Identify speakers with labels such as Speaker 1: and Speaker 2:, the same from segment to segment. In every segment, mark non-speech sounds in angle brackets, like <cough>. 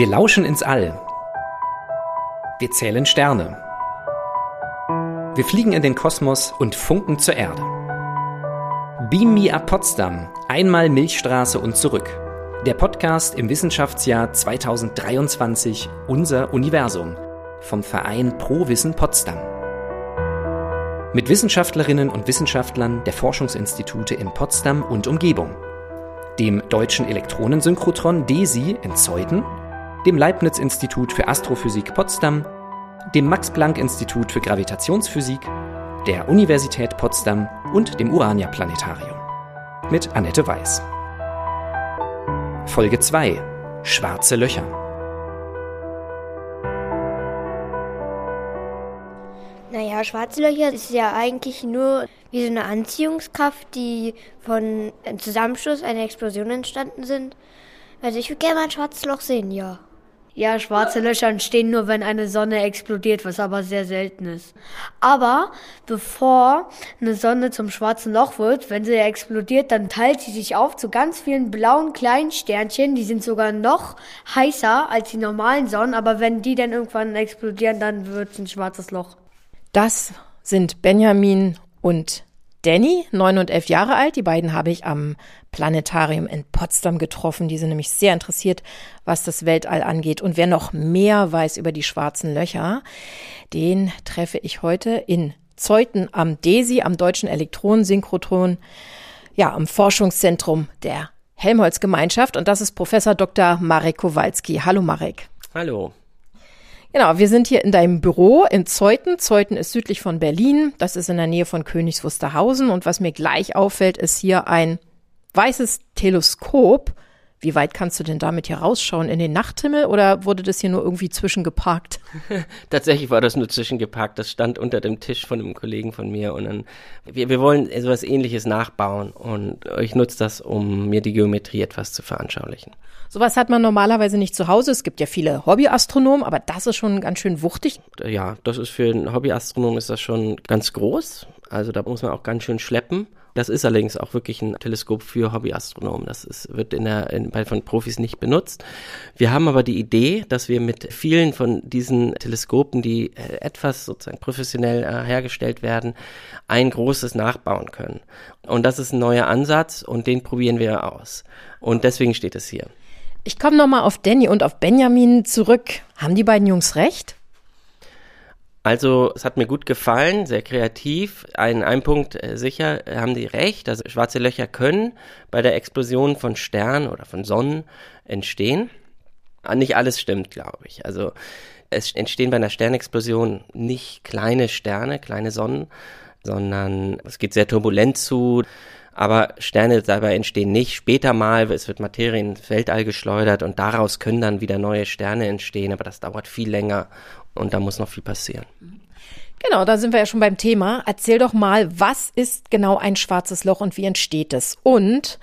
Speaker 1: Wir lauschen ins All. Wir zählen Sterne. Wir fliegen in den Kosmos und funken zur Erde. Beam Me Up Potsdam, einmal Milchstraße und zurück. Der Podcast im Wissenschaftsjahr 2023 Unser Universum vom Verein Pro Wissen Potsdam. Mit Wissenschaftlerinnen und Wissenschaftlern der Forschungsinstitute in Potsdam und Umgebung. Dem Deutschen Elektronensynchrotron DESI in Zeuthen dem Leibniz-Institut für Astrophysik Potsdam, dem Max-Planck-Institut für Gravitationsphysik, der Universität Potsdam und dem Urania-Planetarium. Mit Annette Weiß. Folge 2. Schwarze Löcher.
Speaker 2: Naja, schwarze Löcher ist ja eigentlich nur wie so eine Anziehungskraft, die von einem Zusammenschluss einer Explosion entstanden sind. Also ich würde gerne mal ein schwarzes Loch sehen, ja.
Speaker 3: Ja, schwarze Löcher entstehen nur, wenn eine Sonne explodiert, was aber sehr selten ist. Aber bevor eine Sonne zum schwarzen Loch wird, wenn sie explodiert, dann teilt sie sich auf zu ganz vielen blauen kleinen Sternchen. Die sind sogar noch heißer als die normalen Sonnen, aber wenn die dann irgendwann explodieren, dann wird es ein schwarzes Loch.
Speaker 4: Das sind Benjamin und Danny, neun und elf Jahre alt. Die beiden habe ich am Planetarium in Potsdam getroffen. Die sind nämlich sehr interessiert, was das Weltall angeht. Und wer noch mehr weiß über die schwarzen Löcher, den treffe ich heute in Zeuthen am DESI, am Deutschen Elektronensynchrotron, ja, am Forschungszentrum der Helmholtz-Gemeinschaft. Und das ist Professor Dr. Marek Kowalski. Hallo Marek.
Speaker 5: Hallo.
Speaker 4: Genau, wir sind hier in deinem Büro in Zeuthen. Zeuthen ist südlich von Berlin. Das ist in der Nähe von Königs Wusterhausen. Und was mir gleich auffällt, ist hier ein weißes Teleskop. Wie weit kannst du denn damit hier rausschauen? In den Nachthimmel oder wurde das hier nur irgendwie zwischengeparkt? <laughs>
Speaker 5: Tatsächlich war das nur zwischengeparkt. Das stand unter dem Tisch von einem Kollegen von mir. Und dann, wir, wir wollen etwas ähnliches nachbauen. Und ich nutze das, um mir die Geometrie etwas zu veranschaulichen.
Speaker 4: Sowas hat man normalerweise nicht zu Hause. Es gibt ja viele Hobbyastronomen, aber das ist schon ganz schön wuchtig.
Speaker 5: Ja, das ist für einen Hobbyastronom ist das schon ganz groß. Also da muss man auch ganz schön schleppen. Das ist allerdings auch wirklich ein Teleskop für Hobbyastronomen. Das ist, wird in der, in, bei, von Profis nicht benutzt. Wir haben aber die Idee, dass wir mit vielen von diesen Teleskopen, die äh, etwas sozusagen professionell äh, hergestellt werden, ein großes nachbauen können. Und das ist ein neuer Ansatz und den probieren wir aus. Und deswegen steht es hier.
Speaker 4: Ich komme nochmal auf Danny und auf Benjamin zurück. Haben die beiden Jungs recht?
Speaker 5: Also es hat mir gut gefallen, sehr kreativ. Ein, ein Punkt äh, sicher äh, haben die recht, dass schwarze Löcher können bei der Explosion von Sternen oder von Sonnen entstehen. Ah, nicht alles stimmt, glaube ich. Also es entstehen bei einer Sternexplosion nicht kleine Sterne, kleine Sonnen, sondern es geht sehr turbulent zu. Aber Sterne dabei entstehen nicht. Später mal, es wird Materie ins Weltall geschleudert und daraus können dann wieder neue Sterne entstehen, aber das dauert viel länger und da muss noch viel passieren.
Speaker 4: Genau, da sind wir ja schon beim Thema. Erzähl doch mal, was ist genau ein schwarzes Loch und wie entsteht es? Und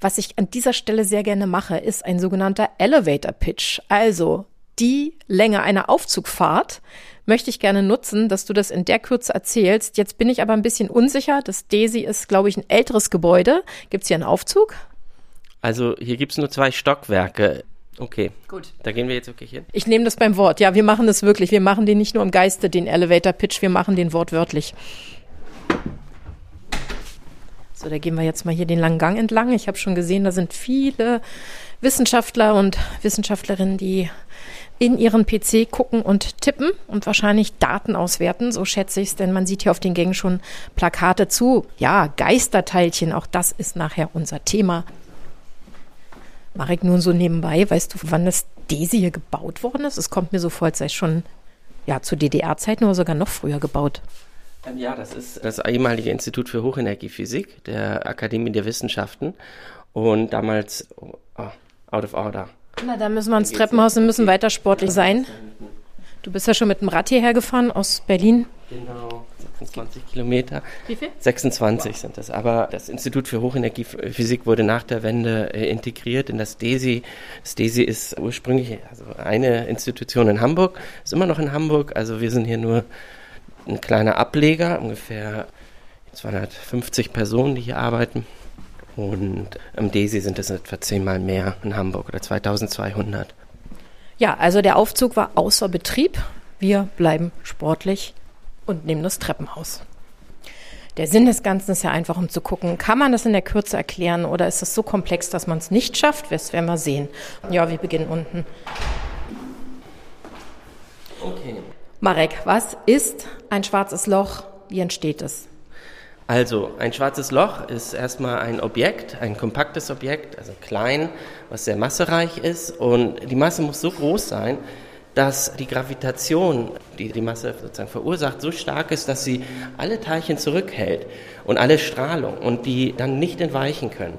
Speaker 4: was ich an dieser Stelle sehr gerne mache, ist ein sogenannter Elevator Pitch. Also die Länge einer Aufzugfahrt möchte ich gerne nutzen, dass du das in der Kürze erzählst. Jetzt bin ich aber ein bisschen unsicher. Das DESI ist, glaube ich, ein älteres Gebäude. Gibt es hier einen Aufzug?
Speaker 5: Also hier gibt es nur zwei Stockwerke. Okay, gut. Da gehen wir jetzt wirklich hin.
Speaker 4: Ich nehme das beim Wort. Ja, wir machen das wirklich. Wir machen den nicht nur im Geiste, den Elevator Pitch, wir machen den wortwörtlich. So, da gehen wir jetzt mal hier den langen Gang entlang. Ich habe schon gesehen, da sind viele Wissenschaftler und Wissenschaftlerinnen, die in ihren PC gucken und tippen und wahrscheinlich Daten auswerten, so schätze ich es, denn man sieht hier auf den Gängen schon Plakate zu. Ja, Geisterteilchen, auch das ist nachher unser Thema. Marek, nur so nebenbei, weißt du, wann das DESI hier gebaut worden ist? Es kommt mir so vor, als sei es schon ja, zu DDR-Zeiten oder sogar noch früher gebaut.
Speaker 5: Ähm, ja, das ist das ehemalige Institut für Hochenergiephysik der Akademie der Wissenschaften und damals oh, out of order.
Speaker 4: Na, da müssen wir ins Treppenhaus und müssen weiter sportlich sein. Du bist ja schon mit dem Rad hierher gefahren aus Berlin.
Speaker 5: Genau. 26 Kilometer.
Speaker 4: Wie viel?
Speaker 5: 26 wow. sind das. Aber das Institut für Hochenergiephysik wurde nach der Wende äh, integriert in das DESI. Das DESI ist ursprünglich also eine Institution in Hamburg, ist immer noch in Hamburg. Also wir sind hier nur ein kleiner Ableger, ungefähr 250 Personen, die hier arbeiten. Und am DESI sind es etwa zehnmal mehr in Hamburg oder 2200.
Speaker 4: Ja, also der Aufzug war außer Betrieb. Wir bleiben sportlich und nehmen das Treppenhaus. Der Sinn des Ganzen ist ja einfach, um zu gucken, kann man das in der Kürze erklären oder ist es so komplex, dass man es nicht schafft? Das werden wir sehen. Ja, wir beginnen unten. Okay. Marek, was ist ein schwarzes Loch? Wie entsteht es?
Speaker 5: Also, ein schwarzes Loch ist erstmal ein Objekt, ein kompaktes Objekt, also klein, was sehr massereich ist. Und die Masse muss so groß sein, dass die Gravitation, die die Masse sozusagen verursacht, so stark ist, dass sie alle Teilchen zurückhält und alle Strahlung und die dann nicht entweichen können.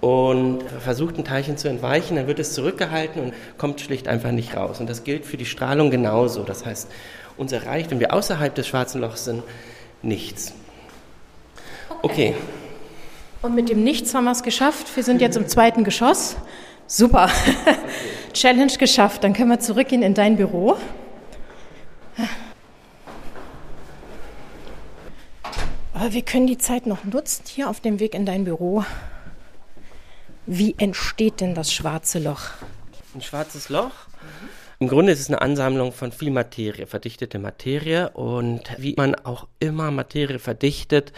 Speaker 5: Und versucht ein Teilchen zu entweichen, dann wird es zurückgehalten und kommt schlicht einfach nicht raus. Und das gilt für die Strahlung genauso. Das heißt, uns erreicht, wenn wir außerhalb des schwarzen Lochs sind, nichts. Okay.
Speaker 4: Und mit dem Nichts haben wir es geschafft. Wir sind jetzt im zweiten Geschoss. Super. Challenge geschafft. Dann können wir zurückgehen in dein Büro. Aber wir können die Zeit noch nutzen, hier auf dem Weg in dein Büro. Wie entsteht denn das schwarze Loch?
Speaker 5: Ein schwarzes Loch? Im Grunde ist es eine Ansammlung von viel Materie, verdichtete Materie. Und wie man auch immer Materie verdichtet,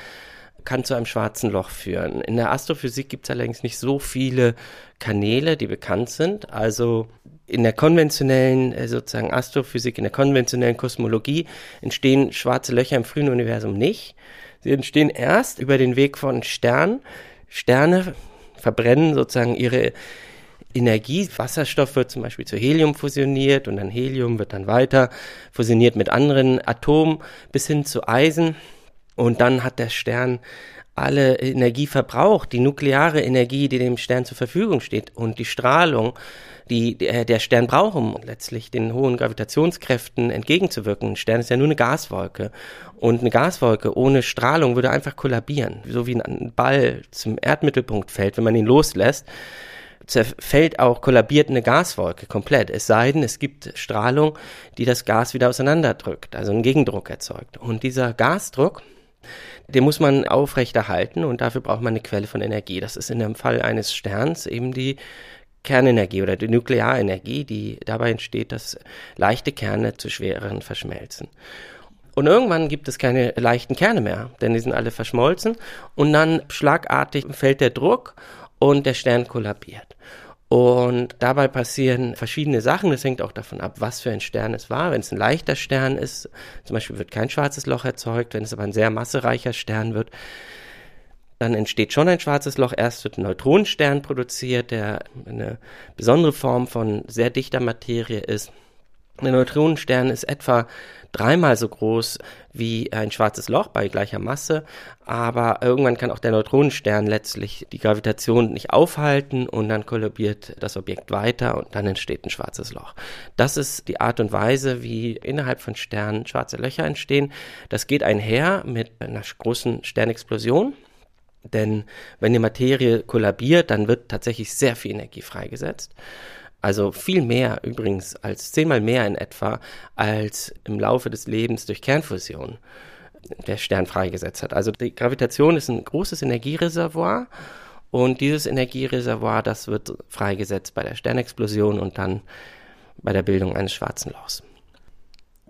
Speaker 5: kann zu einem schwarzen Loch führen. In der Astrophysik gibt es allerdings nicht so viele Kanäle, die bekannt sind. Also in der konventionellen äh, sozusagen Astrophysik, in der konventionellen Kosmologie entstehen schwarze Löcher im frühen Universum nicht. Sie entstehen erst über den Weg von Sternen. Sterne verbrennen sozusagen ihre Energie. Wasserstoff wird zum Beispiel zu Helium fusioniert und dann Helium wird dann weiter fusioniert mit anderen Atomen bis hin zu Eisen. Und dann hat der Stern alle Energie verbraucht, die nukleare Energie, die dem Stern zur Verfügung steht und die Strahlung, die der Stern braucht, um letztlich den hohen Gravitationskräften entgegenzuwirken. Ein Stern ist ja nur eine Gaswolke und eine Gaswolke ohne Strahlung würde einfach kollabieren, so wie ein Ball zum Erdmittelpunkt fällt, wenn man ihn loslässt zerfällt auch, kollabiert eine Gaswolke komplett. Es sei denn, es gibt Strahlung, die das Gas wieder auseinanderdrückt, also einen Gegendruck erzeugt. Und dieser Gasdruck, den muss man aufrechterhalten und dafür braucht man eine Quelle von Energie. Das ist in dem Fall eines Sterns eben die Kernenergie oder die Nuklearenergie, die dabei entsteht, dass leichte Kerne zu schwereren verschmelzen. Und irgendwann gibt es keine leichten Kerne mehr, denn die sind alle verschmolzen und dann schlagartig fällt der Druck und der Stern kollabiert. Und dabei passieren verschiedene Sachen. Das hängt auch davon ab, was für ein Stern es war. Wenn es ein leichter Stern ist, zum Beispiel wird kein schwarzes Loch erzeugt. Wenn es aber ein sehr massereicher Stern wird, dann entsteht schon ein schwarzes Loch. Erst wird ein Neutronenstern produziert, der eine besondere Form von sehr dichter Materie ist. Der Neutronenstern ist etwa dreimal so groß wie ein schwarzes Loch bei gleicher Masse, aber irgendwann kann auch der Neutronenstern letztlich die Gravitation nicht aufhalten und dann kollabiert das Objekt weiter und dann entsteht ein schwarzes Loch. Das ist die Art und Weise, wie innerhalb von Sternen schwarze Löcher entstehen. Das geht einher mit einer großen Sternexplosion. Denn wenn die Materie kollabiert, dann wird tatsächlich sehr viel Energie freigesetzt. Also viel mehr übrigens, als zehnmal mehr in etwa, als im Laufe des Lebens durch Kernfusion der Stern freigesetzt hat. Also die Gravitation ist ein großes Energiereservoir und dieses Energiereservoir, das wird freigesetzt bei der Sternexplosion und dann bei der Bildung eines schwarzen Lochs.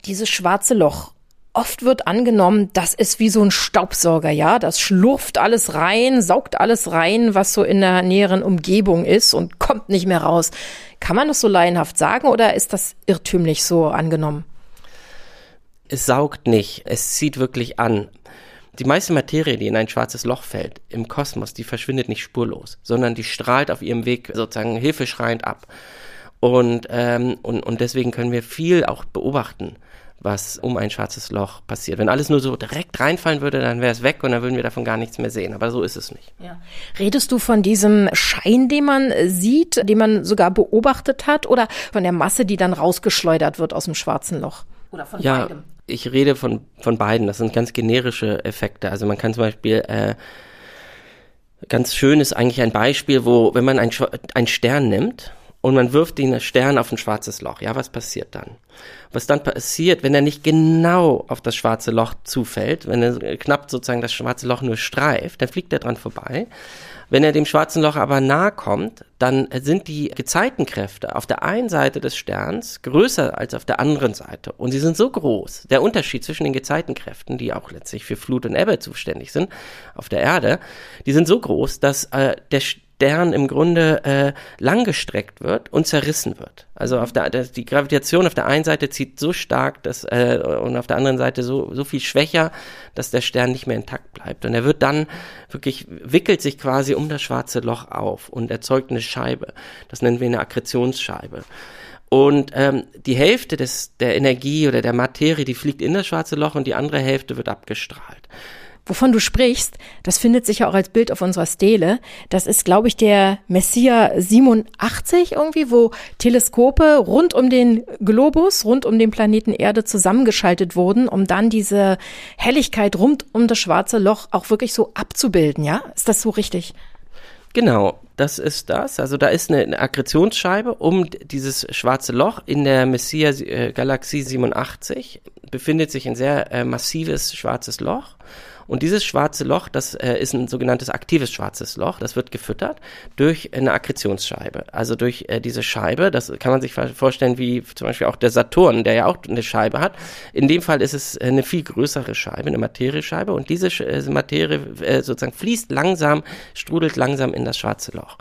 Speaker 4: Dieses schwarze Loch, Oft wird angenommen, das ist wie so ein Staubsauger, ja. Das schlurft alles rein, saugt alles rein, was so in der näheren Umgebung ist und kommt nicht mehr raus. Kann man das so laienhaft sagen oder ist das irrtümlich so angenommen?
Speaker 5: Es saugt nicht, es zieht wirklich an. Die meiste Materie, die in ein schwarzes Loch fällt, im Kosmos, die verschwindet nicht spurlos, sondern die strahlt auf ihrem Weg sozusagen hilfeschreiend ab. Und, ähm, und, und deswegen können wir viel auch beobachten was um ein schwarzes Loch passiert. Wenn alles nur so direkt reinfallen würde, dann wäre es weg und dann würden wir davon gar nichts mehr sehen. Aber so ist es nicht.
Speaker 4: Ja. Redest du von diesem Schein, den man sieht, den man sogar beobachtet hat, oder von der Masse, die dann rausgeschleudert wird aus dem schwarzen Loch? Oder von
Speaker 5: ja, beidem? Ich rede von, von beiden. Das sind ganz generische Effekte. Also man kann zum Beispiel äh, ganz schön ist eigentlich ein Beispiel, wo wenn man ein, ein Stern nimmt und man wirft den Stern auf ein schwarzes Loch. Ja, was passiert dann? Was dann passiert, wenn er nicht genau auf das schwarze Loch zufällt, wenn er knapp sozusagen das schwarze Loch nur streift, dann fliegt er dran vorbei. Wenn er dem schwarzen Loch aber nahe kommt, dann sind die Gezeitenkräfte auf der einen Seite des Sterns größer als auf der anderen Seite. Und sie sind so groß. Der Unterschied zwischen den Gezeitenkräften, die auch letztlich für Flut und Ebbe zuständig sind auf der Erde, die sind so groß, dass äh, der Stern im Grunde äh, langgestreckt wird und zerrissen wird. Also auf der, die Gravitation auf der einen Seite zieht so stark dass, äh, und auf der anderen Seite so, so viel schwächer, dass der Stern nicht mehr intakt bleibt. Und er wird dann wirklich, wickelt sich quasi um das schwarze Loch auf und erzeugt eine Scheibe. Das nennen wir eine Akkretionsscheibe. Und ähm, die Hälfte des, der Energie oder der Materie, die fliegt in das schwarze Loch und die andere Hälfte wird abgestrahlt
Speaker 4: wovon du sprichst, das findet sich ja auch als Bild auf unserer Stele. Das ist, glaube ich, der Messier 87 irgendwie, wo Teleskope rund um den Globus, rund um den Planeten Erde zusammengeschaltet wurden, um dann diese Helligkeit rund um das schwarze Loch auch wirklich so abzubilden, ja? Ist das so richtig?
Speaker 5: Genau, das ist das. Also da ist eine, eine Akkretionsscheibe um dieses schwarze Loch in der Messier-Galaxie äh, 87 befindet sich ein sehr äh, massives schwarzes Loch und dieses schwarze Loch, das äh, ist ein sogenanntes aktives schwarzes Loch, das wird gefüttert durch eine Akkretionsscheibe. Also durch äh, diese Scheibe, das kann man sich vorstellen wie zum Beispiel auch der Saturn, der ja auch eine Scheibe hat. In dem Fall ist es eine viel größere Scheibe, eine Materiescheibe und diese äh, Materie äh, sozusagen fließt langsam, strudelt langsam in das schwarze Loch.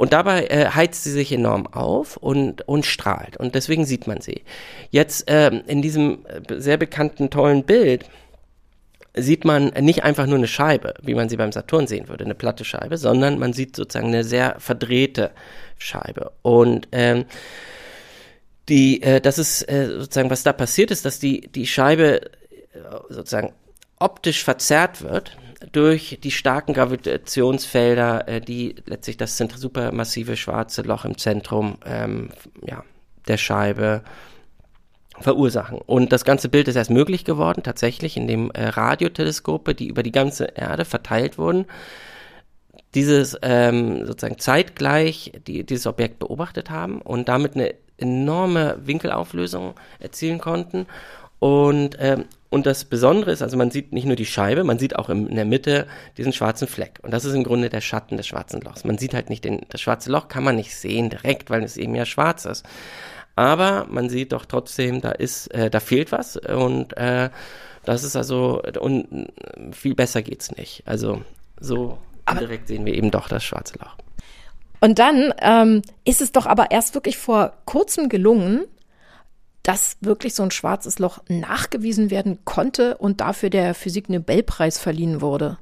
Speaker 5: Und dabei äh, heizt sie sich enorm auf und, und strahlt. Und deswegen sieht man sie. Jetzt ähm, in diesem äh, sehr bekannten, tollen Bild sieht man nicht einfach nur eine Scheibe, wie man sie beim Saturn sehen würde, eine platte Scheibe, sondern man sieht sozusagen eine sehr verdrehte Scheibe. Und ähm, die, äh, das ist äh, sozusagen, was da passiert ist, dass die, die Scheibe äh, sozusagen optisch verzerrt wird durch die starken Gravitationsfelder, äh, die letztlich das supermassive schwarze Loch im Zentrum ähm, ja, der Scheibe verursachen. Und das ganze Bild ist erst möglich geworden, tatsächlich, indem äh, Radioteleskope, die über die ganze Erde verteilt wurden, dieses ähm, sozusagen zeitgleich die, dieses Objekt beobachtet haben und damit eine enorme Winkelauflösung erzielen konnten. Und, ähm, und das Besondere ist, also man sieht nicht nur die Scheibe, man sieht auch im, in der Mitte diesen schwarzen Fleck. Und das ist im Grunde der Schatten des schwarzen Lochs. Man sieht halt nicht den, das schwarze Loch kann man nicht sehen direkt, weil es eben ja schwarz ist aber man sieht doch trotzdem, da ist, äh, da fehlt was und äh, das ist also und viel besser geht's nicht. Also so direkt sehen wir eben doch das schwarze Loch.
Speaker 4: Und dann ähm, ist es doch aber erst wirklich vor kurzem gelungen, dass wirklich so ein schwarzes Loch nachgewiesen werden konnte und dafür der Physik-Nobelpreis verliehen wurde.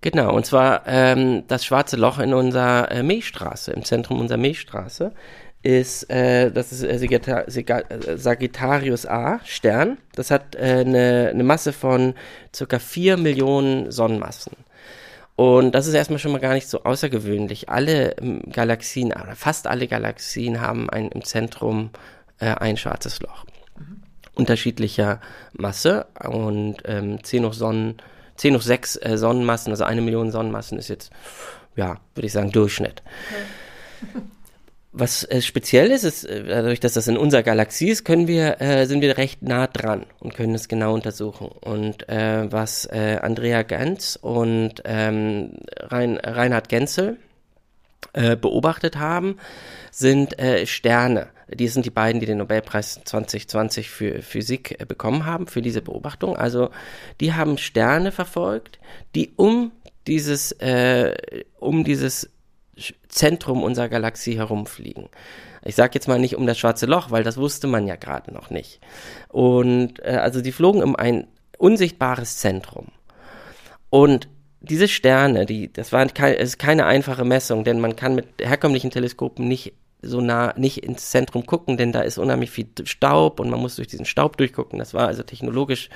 Speaker 5: Genau, und zwar ähm, das schwarze Loch in unserer äh, Milchstraße, im Zentrum unserer Milchstraße ist, äh, das ist äh, Sagittarius A, Stern. Das hat äh, eine, eine Masse von circa 4 Millionen Sonnenmassen. Und das ist erstmal schon mal gar nicht so außergewöhnlich. Alle ähm, Galaxien, oder fast alle Galaxien haben ein, im Zentrum äh, ein schwarzes Loch. Mhm. Unterschiedlicher Masse und ähm, 10 hoch Sonnen, 10 hoch 6 äh, Sonnenmassen, also eine Million Sonnenmassen ist jetzt, ja, würde ich sagen, Durchschnitt. Okay. <laughs> was äh, speziell ist, ist, äh, dadurch, dass das in unserer Galaxie ist, können wir, äh, sind wir recht nah dran und können es genau untersuchen. Und äh, was äh, Andrea Ganz und ähm, Rein, Reinhard Genzel äh, beobachtet haben, sind äh, Sterne. Die sind die beiden, die den Nobelpreis 2020 für Physik äh, bekommen haben, für diese Beobachtung. Also die haben Sterne verfolgt, die um dieses, äh, um dieses Zentrum unserer Galaxie herumfliegen. Ich sage jetzt mal nicht um das schwarze Loch, weil das wusste man ja gerade noch nicht. Und äh, also die flogen um ein unsichtbares Zentrum. Und diese Sterne, die, das war kein, ist keine einfache Messung, denn man kann mit herkömmlichen Teleskopen nicht so nah nicht ins Zentrum gucken, denn da ist unheimlich viel Staub und man muss durch diesen Staub durchgucken. Das war also technologisch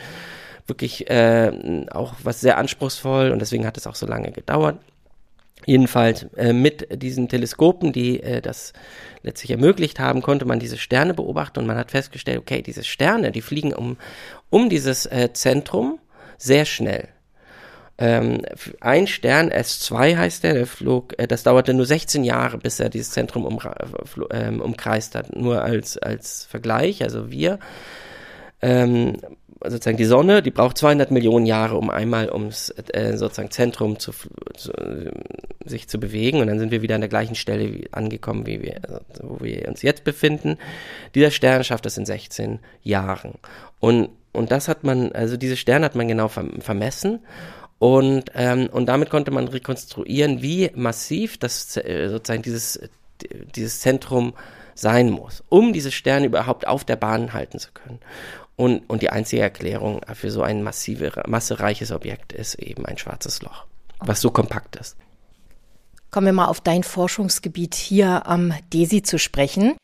Speaker 5: wirklich äh, auch was sehr anspruchsvoll und deswegen hat es auch so lange gedauert. Jedenfalls äh, mit diesen Teleskopen, die äh, das letztlich ermöglicht haben, konnte man diese Sterne beobachten und man hat festgestellt, okay, diese Sterne, die fliegen um, um dieses äh, Zentrum sehr schnell. Ähm, ein Stern, S2 heißt der, der flog, äh, das dauerte nur 16 Jahre, bis er dieses Zentrum um, äh, umkreist hat. Nur als, als Vergleich, also wir, ähm, sozusagen die Sonne, die braucht 200 Millionen Jahre, um einmal ums äh, sozusagen Zentrum zu, zu, sich zu bewegen und dann sind wir wieder an der gleichen Stelle wie, angekommen, wie wir, also, wo wir uns jetzt befinden. Dieser Stern schafft das in 16 Jahren und und das hat man, also diese Sterne hat man genau vermessen und, ähm, und damit konnte man rekonstruieren, wie massiv das äh, sozusagen dieses, dieses Zentrum sein muss, um diese Sterne überhaupt auf der Bahn halten zu können. Und, und die einzige Erklärung für so ein massive, massereiches Objekt ist eben ein schwarzes Loch, was so kompakt ist.
Speaker 4: Kommen wir mal auf dein Forschungsgebiet hier am DESI zu sprechen.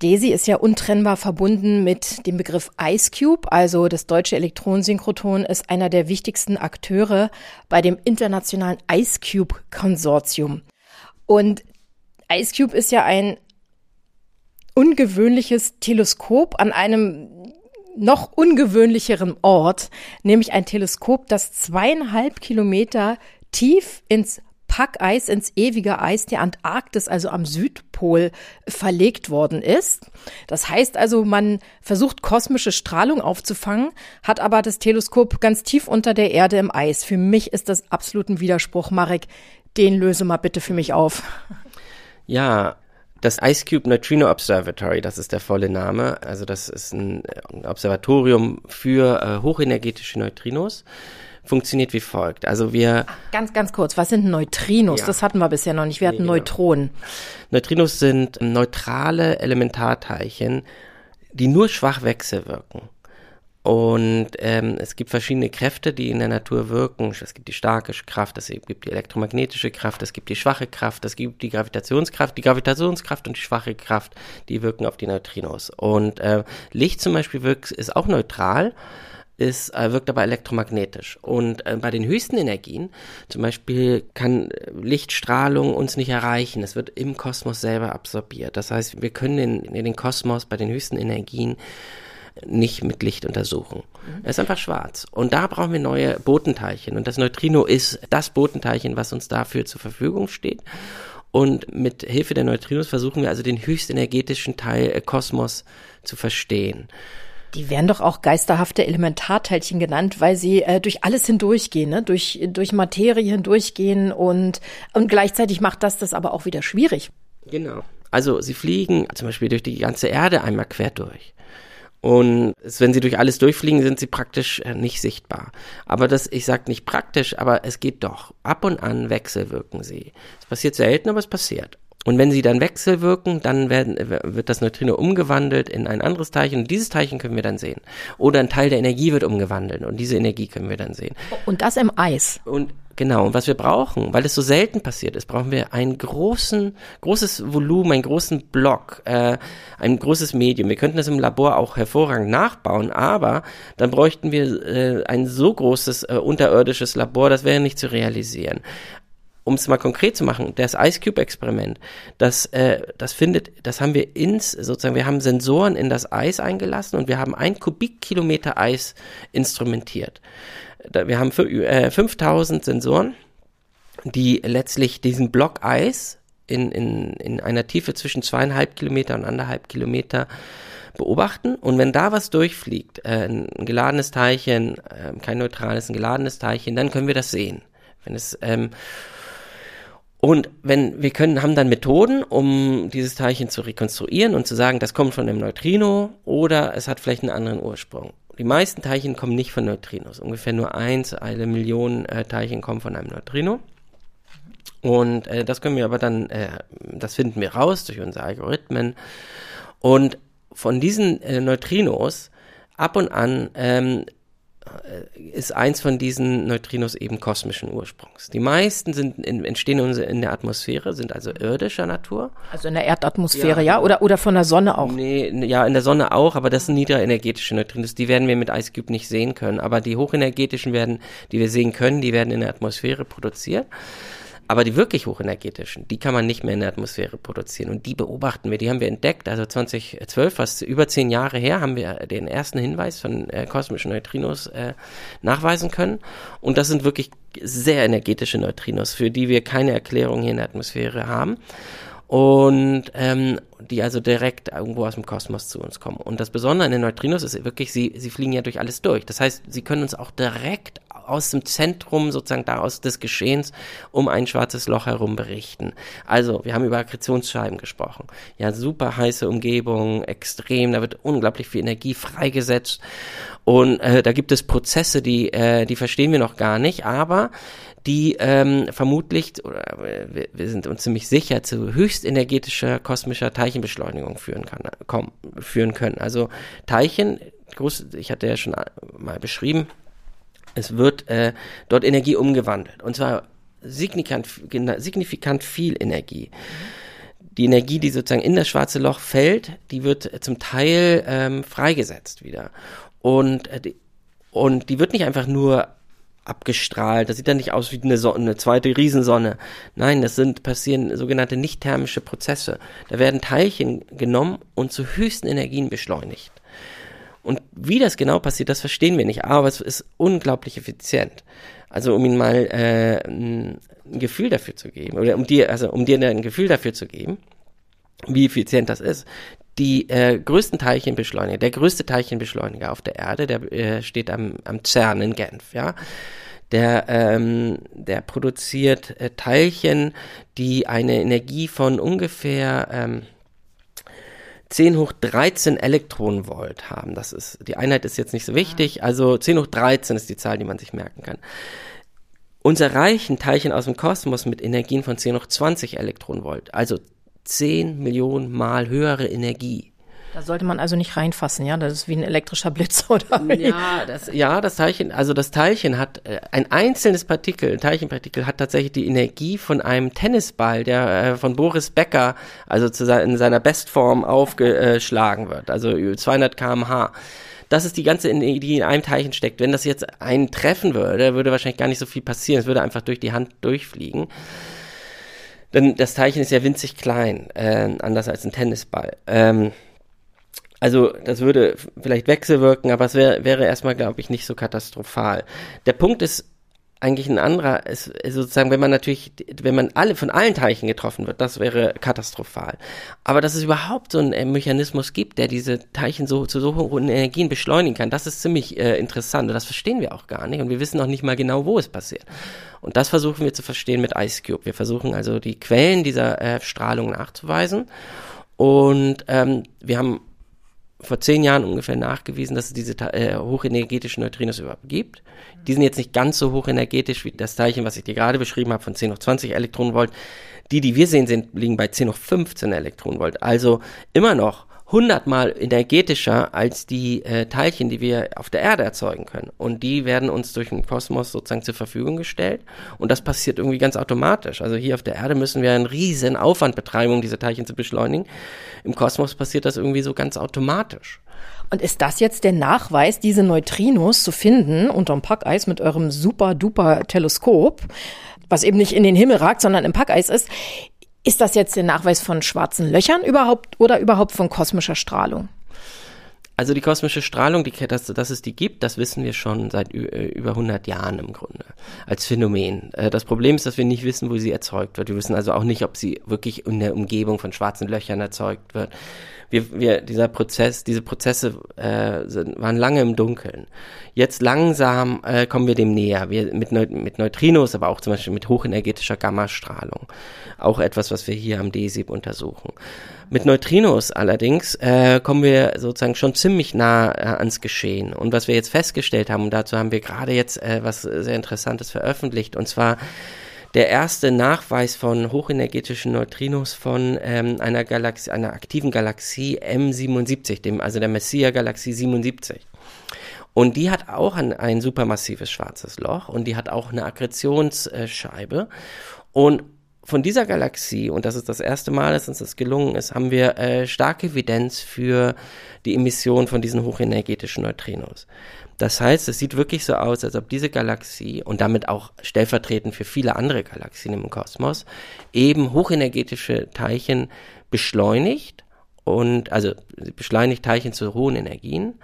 Speaker 4: DESI ist ja untrennbar verbunden mit dem Begriff Ice Cube, also das deutsche Elektronensynchrotron ist einer der wichtigsten Akteure bei dem internationalen Ice Cube Konsortium. Und Ice Cube ist ja ein ungewöhnliches Teleskop an einem noch ungewöhnlicheren Ort, nämlich ein Teleskop, das zweieinhalb Kilometer tief ins Packeis ins ewige Eis der Antarktis, also am Südpol, verlegt worden ist. Das heißt also, man versucht kosmische Strahlung aufzufangen, hat aber das Teleskop ganz tief unter der Erde im Eis. Für mich ist das absolut ein Widerspruch. Marek, den löse mal bitte für mich auf.
Speaker 5: Ja, das Ice Cube Neutrino Observatory, das ist der volle Name. Also das ist ein Observatorium für äh, hochenergetische Neutrinos funktioniert wie folgt. Also wir.
Speaker 4: Ganz, ganz kurz, was sind Neutrinos? Ja. Das hatten wir bisher noch nicht. Wir hatten nee, genau. Neutronen.
Speaker 5: Neutrinos sind neutrale Elementarteilchen, die nur schwach wechselwirken. Und ähm, es gibt verschiedene Kräfte, die in der Natur wirken. Es gibt die starke Kraft, es gibt die elektromagnetische Kraft, es gibt die schwache Kraft, es gibt die Gravitationskraft. Die Gravitationskraft und die schwache Kraft, die wirken auf die Neutrinos. Und äh, Licht zum Beispiel wirkt, ist auch neutral ist, äh, wirkt aber elektromagnetisch. Und äh, bei den höchsten Energien, zum Beispiel kann Lichtstrahlung uns nicht erreichen. Es wird im Kosmos selber absorbiert. Das heißt, wir können den, den Kosmos bei den höchsten Energien nicht mit Licht untersuchen. Er ist einfach schwarz. Und da brauchen wir neue Botenteilchen. Und das Neutrino ist das Botenteilchen, was uns dafür zur Verfügung steht. Und mit Hilfe der Neutrinos versuchen wir also den höchstenergetischen Teil äh, Kosmos zu verstehen.
Speaker 4: Die werden doch auch geisterhafte Elementarteilchen genannt, weil sie äh, durch alles hindurchgehen, ne? durch, durch Materie hindurchgehen und, und gleichzeitig macht das das aber auch wieder schwierig.
Speaker 5: Genau. Also sie fliegen zum Beispiel durch die ganze Erde einmal quer durch. Und wenn sie durch alles durchfliegen, sind sie praktisch äh, nicht sichtbar. Aber das, ich sag nicht praktisch, aber es geht doch. Ab und an wechselwirken sie. Es passiert selten, aber es passiert. Und wenn sie dann wechselwirken, dann werden, wird das Neutrino umgewandelt in ein anderes Teilchen und dieses Teilchen können wir dann sehen. Oder ein Teil der Energie wird umgewandelt und diese Energie können wir dann sehen.
Speaker 4: Und das im Eis.
Speaker 5: Und genau, und was wir brauchen, weil es so selten passiert ist, brauchen wir ein großen, großes Volumen, einen großen Block, äh, ein großes Medium. Wir könnten das im Labor auch hervorragend nachbauen, aber dann bräuchten wir äh, ein so großes äh, unterirdisches Labor, das wäre nicht zu realisieren um es mal konkret zu machen, das Ice Cube Experiment, das, äh, das findet, das haben wir ins, sozusagen, wir haben Sensoren in das Eis eingelassen und wir haben ein Kubikkilometer Eis instrumentiert. Wir haben äh, 5000 Sensoren, die letztlich diesen Block Eis in, in, in einer Tiefe zwischen zweieinhalb Kilometer und anderthalb Kilometer beobachten und wenn da was durchfliegt, äh, ein geladenes Teilchen, äh, kein neutrales, ein geladenes Teilchen, dann können wir das sehen. Wenn es ähm, und wenn wir können, haben dann Methoden, um dieses Teilchen zu rekonstruieren und zu sagen, das kommt von einem Neutrino oder es hat vielleicht einen anderen Ursprung. Die meisten Teilchen kommen nicht von Neutrinos. Ungefähr nur eins, eine Million äh, Teilchen kommen von einem Neutrino. Und äh, das können wir aber dann, äh, das finden wir raus durch unsere Algorithmen. Und von diesen äh, Neutrinos ab und an ähm, äh, ist eins von diesen Neutrinos eben kosmischen Ursprungs. Die meisten sind in, entstehen in der Atmosphäre, sind also irdischer Natur.
Speaker 4: Also in der Erdatmosphäre, ja? ja? Oder, oder von der Sonne auch?
Speaker 5: Nee, ja, in der Sonne auch, aber das sind niederenergetische Neutrinos. Die werden wir mit Ice Cube nicht sehen können. Aber die hochenergetischen werden, die wir sehen können, die werden in der Atmosphäre produziert. Aber die wirklich hochenergetischen, die kann man nicht mehr in der Atmosphäre produzieren. Und die beobachten wir, die haben wir entdeckt. Also 2012, fast über zehn Jahre her, haben wir den ersten Hinweis von äh, kosmischen Neutrinos äh, nachweisen können. Und das sind wirklich sehr energetische Neutrinos, für die wir keine Erklärung hier in der Atmosphäre haben und ähm, die also direkt irgendwo aus dem Kosmos zu uns kommen. Und das Besondere an den Neutrinos ist wirklich, sie, sie fliegen ja durch alles durch. Das heißt, sie können uns auch direkt aus dem Zentrum sozusagen daraus des Geschehens um ein schwarzes Loch herum berichten. Also, wir haben über Akkretionsscheiben gesprochen. Ja, super heiße Umgebung, extrem, da wird unglaublich viel Energie freigesetzt. Und äh, da gibt es Prozesse, die, äh, die verstehen wir noch gar nicht, aber die ähm, vermutlich, oder wir, wir sind uns ziemlich sicher, zu höchst energetischer kosmischer Teilchenbeschleunigung führen, kann, komm, führen können. Also Teilchen, groß, ich hatte ja schon mal beschrieben, es wird äh, dort Energie umgewandelt. Und zwar signifikant, signifikant viel Energie. Die Energie, die sozusagen in das schwarze Loch fällt, die wird zum Teil ähm, freigesetzt wieder. Und, äh, die, und die wird nicht einfach nur abgestrahlt. Das sieht dann nicht aus wie eine, Sonne, eine zweite Riesensonne. Nein, das sind passieren sogenannte nicht thermische Prozesse. Da werden Teilchen genommen und zu höchsten Energien beschleunigt. Und wie das genau passiert, das verstehen wir nicht, aber es ist unglaublich effizient. Also um Ihnen mal äh, ein Gefühl dafür zu geben, oder um dir, also um dir ein Gefühl dafür zu geben, wie effizient das ist die äh, größten Teilchenbeschleuniger, der größte Teilchenbeschleuniger auf der Erde, der äh, steht am, am CERN in Genf, ja. Der, ähm, der produziert äh, Teilchen, die eine Energie von ungefähr ähm, 10 hoch 13 Elektronenvolt haben. Das ist, die Einheit ist jetzt nicht so wichtig, also 10 hoch 13 ist die Zahl, die man sich merken kann. Uns erreichen Teilchen aus dem Kosmos mit Energien von 10 hoch 20 Elektronenvolt, also 10 Millionen Mal höhere Energie.
Speaker 4: Da sollte man also nicht reinfassen, ja? Das ist wie ein elektrischer Blitz, <laughs> oder?
Speaker 5: Ja, das, ja, das Teilchen, also das Teilchen hat, äh, ein einzelnes Partikel, ein Teilchenpartikel hat tatsächlich die Energie von einem Tennisball, der äh, von Boris Becker, also zu, in seiner Bestform aufgeschlagen wird, also 200 kmh. Das ist die ganze Energie, die in einem Teilchen steckt. Wenn das jetzt einen treffen würde, würde wahrscheinlich gar nicht so viel passieren. Es würde einfach durch die Hand durchfliegen. Denn das Teilchen ist ja winzig klein, äh, anders als ein Tennisball. Ähm, also das würde vielleicht wechselwirken, aber es wär, wäre erstmal, glaube ich, nicht so katastrophal. Der Punkt ist eigentlich ein anderer, ist, ist sozusagen, wenn man natürlich, wenn man alle von allen Teilchen getroffen wird, das wäre katastrophal. Aber dass es überhaupt so einen äh, Mechanismus gibt, der diese Teilchen so zu so hohen Energien beschleunigen kann, das ist ziemlich äh, interessant und das verstehen wir auch gar nicht und wir wissen auch nicht mal genau, wo es passiert. Und das versuchen wir zu verstehen mit IceCube. Wir versuchen also die Quellen dieser äh, Strahlung nachzuweisen und ähm, wir haben vor zehn Jahren ungefähr nachgewiesen, dass es diese äh, hochenergetischen Neutrinos überhaupt gibt. Die sind jetzt nicht ganz so hochenergetisch wie das Teilchen, was ich dir gerade beschrieben habe, von 10 hoch 20 Elektronenvolt. Die, die wir sehen, sind, liegen bei 10 hoch 15 Elektronenvolt. Also immer noch hundertmal energetischer als die äh, Teilchen, die wir auf der Erde erzeugen können. Und die werden uns durch den Kosmos sozusagen zur Verfügung gestellt. Und das passiert irgendwie ganz automatisch. Also hier auf der Erde müssen wir einen riesen Aufwand betreiben, um diese Teilchen zu beschleunigen. Im Kosmos passiert das irgendwie so ganz automatisch.
Speaker 4: Und ist das jetzt der Nachweis, diese Neutrinos zu finden unterm Packeis mit eurem super duper Teleskop, was eben nicht in den Himmel ragt, sondern im Packeis ist? Ist das jetzt der Nachweis von schwarzen Löchern überhaupt oder überhaupt von kosmischer Strahlung?
Speaker 5: Also die kosmische Strahlung, die, dass, dass es die gibt, das wissen wir schon seit äh, über 100 Jahren im Grunde als Phänomen. Äh, das Problem ist, dass wir nicht wissen, wo sie erzeugt wird. Wir wissen also auch nicht, ob sie wirklich in der Umgebung von schwarzen Löchern erzeugt wird wir, wir, dieser Prozess, diese Prozesse äh, sind, waren lange im Dunkeln. Jetzt langsam äh, kommen wir dem näher. Wir mit, Neu mit Neutrinos, aber auch zum Beispiel mit hochenergetischer Gammastrahlung. Auch etwas, was wir hier am DESIB untersuchen. Mit Neutrinos allerdings äh, kommen wir sozusagen schon ziemlich nah äh, ans Geschehen. Und was wir jetzt festgestellt haben, und dazu haben wir gerade jetzt äh, was sehr Interessantes veröffentlicht, und zwar der erste Nachweis von hochenergetischen Neutrinos von ähm, einer Galaxie, einer aktiven Galaxie M77, dem, also der Messier-Galaxie 77. Und die hat auch ein, ein supermassives schwarzes Loch und die hat auch eine Akkretionsscheibe. Und von dieser Galaxie, und das ist das erste Mal, dass uns das gelungen ist, haben wir äh, starke Evidenz für die Emission von diesen hochenergetischen Neutrinos. Das heißt, es sieht wirklich so aus, als ob diese Galaxie und damit auch stellvertretend für viele andere Galaxien im Kosmos eben hochenergetische Teilchen beschleunigt und also beschleunigt Teilchen zu hohen Energien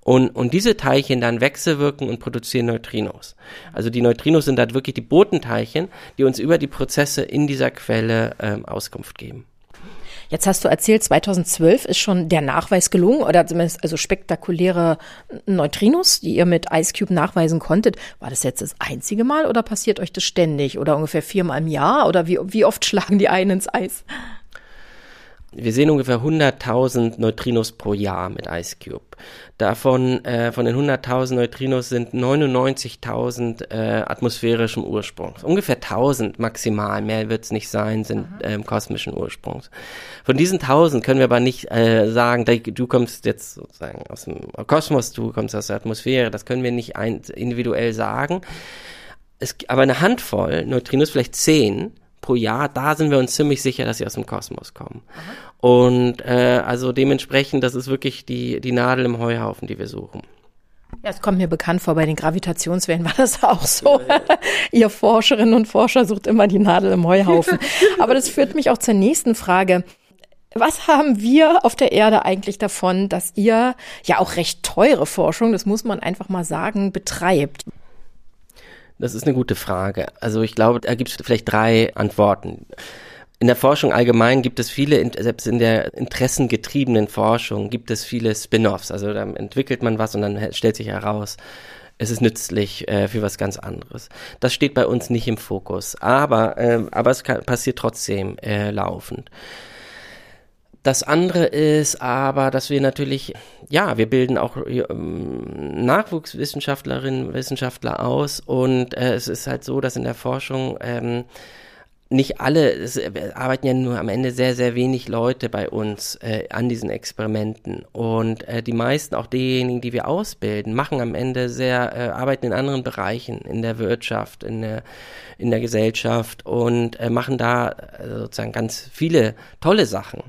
Speaker 5: und, und diese Teilchen dann wechselwirken und produzieren Neutrinos. Also die Neutrinos sind dann wirklich die Botenteilchen, die uns über die Prozesse in dieser Quelle ähm, Auskunft geben.
Speaker 4: Jetzt hast du erzählt, 2012 ist schon der Nachweis gelungen oder zumindest also spektakuläre Neutrinos, die ihr mit Ice Cube nachweisen konntet. War das jetzt das einzige Mal oder passiert euch das ständig oder ungefähr viermal im Jahr oder wie, wie oft schlagen die einen ins Eis?
Speaker 5: Wir sehen ungefähr 100.000 Neutrinos pro Jahr mit Ice Cube. Davon, äh, von den 100.000 Neutrinos sind 99.000 äh, atmosphärischen Ursprungs. Ungefähr 1.000 maximal, mehr wird es nicht sein, sind ähm, kosmischen Ursprungs. Von diesen 1.000 können wir aber nicht äh, sagen, du kommst jetzt sozusagen aus dem Kosmos, du kommst aus der Atmosphäre, das können wir nicht ein, individuell sagen. Es, aber eine Handvoll Neutrinos, vielleicht zehn, pro Jahr, da sind wir uns ziemlich sicher, dass sie aus dem Kosmos kommen. Aha. Und äh, also dementsprechend, das ist wirklich die, die Nadel im Heuhaufen, die wir suchen.
Speaker 4: Ja, es kommt mir bekannt vor, bei den Gravitationswellen war das auch so. <laughs> Ihr Forscherinnen und Forscher sucht immer die Nadel im Heuhaufen. <laughs> Aber das führt mich auch zur nächsten Frage. Was haben wir auf der Erde eigentlich davon, dass ihr ja auch recht teure Forschung, das muss man einfach mal sagen, betreibt?
Speaker 5: Das ist eine gute Frage. Also ich glaube, da gibt es vielleicht drei Antworten. In der Forschung allgemein gibt es viele, selbst in der interessengetriebenen Forschung gibt es viele Spin-offs. Also da entwickelt man was und dann stellt sich heraus, es ist nützlich äh, für was ganz anderes. Das steht bei uns nicht im Fokus, aber, äh, aber es kann, passiert trotzdem äh, laufend. Das andere ist aber, dass wir natürlich, ja, wir bilden auch ähm, Nachwuchswissenschaftlerinnen, Wissenschaftler aus und äh, es ist halt so, dass in der Forschung ähm, nicht alle, es arbeiten ja nur am Ende sehr, sehr wenig Leute bei uns äh, an diesen Experimenten. Und äh, die meisten, auch diejenigen, die wir ausbilden, machen am Ende sehr, äh, arbeiten in anderen Bereichen, in der Wirtschaft, in der, in der Gesellschaft und äh, machen da äh, sozusagen ganz viele tolle Sachen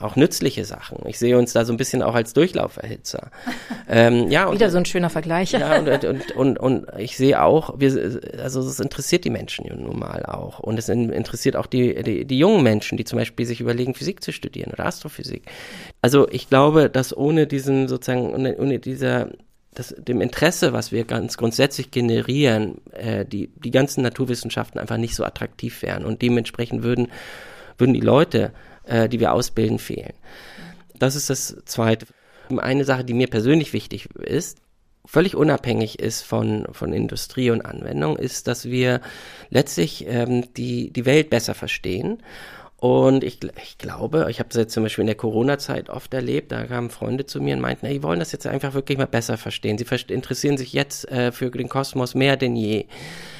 Speaker 5: auch nützliche Sachen. Ich sehe uns da so ein bisschen auch als Durchlauferhitzer. <laughs>
Speaker 4: ähm, ja, Wieder und, so ein schöner Vergleich.
Speaker 5: Ja, und, und, und, und ich sehe auch, wir, also es interessiert die Menschen nun mal auch. Und es interessiert auch die, die, die jungen Menschen, die zum Beispiel sich überlegen, Physik zu studieren oder Astrophysik. Also ich glaube, dass ohne diesen sozusagen, ohne, ohne dieser das, dem Interesse, was wir ganz grundsätzlich generieren, äh, die, die ganzen Naturwissenschaften einfach nicht so attraktiv wären. Und dementsprechend würden, würden die Leute äh, die wir ausbilden, fehlen. Das ist das Zweite. Eine Sache, die mir persönlich wichtig ist, völlig unabhängig ist von, von Industrie und Anwendung, ist, dass wir letztlich ähm, die, die Welt besser verstehen. Und ich, ich glaube, ich habe das jetzt zum Beispiel in der Corona-Zeit oft erlebt, da kamen Freunde zu mir und meinten, die wollen das jetzt einfach wirklich mal besser verstehen. Sie interessieren sich jetzt äh, für den Kosmos mehr denn je.